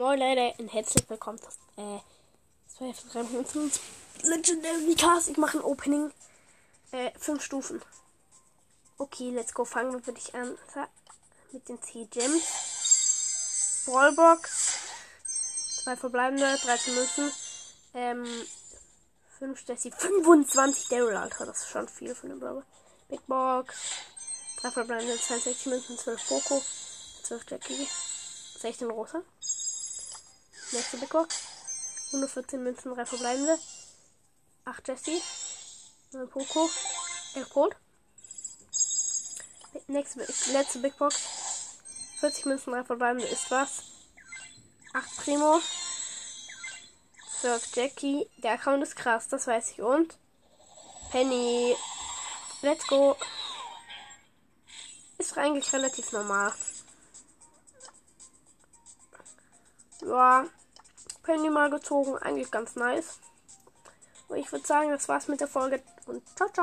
Moin Leute und herzlich willkommen zu äh, 12 Legendary Cast. Ich mache ein Opening. Äh, 5 Stufen. Okay, let's go. Fangen wir für dich an. Mit den C-Gems. Ballbox. Zwei verbleibende, 13 Münzen. Ähm, 5 Jessie, 25 Daryl, Alter. Das ist schon viel von dem Brawler. Big Box. Drei verbleibende, 62 Münzen, 12 Poco, 12 Jackie, 16 Rosa. Nächste Big Box. 114 Münzen, 3 verbleibende. 8 Jessie. 9 Poco. 11 Cold. Nächste, letzte Big Box. 40 Münzen, 3 verbleibende ist was. 8 Primo. 12 Jackie. Der Account ist krass, das weiß ich. Und Penny. Let's go. Ist eigentlich relativ normal. Ja, Penny mal gezogen. Eigentlich ganz nice. Und ich würde sagen, das war's mit der Folge. Und ciao, ciao.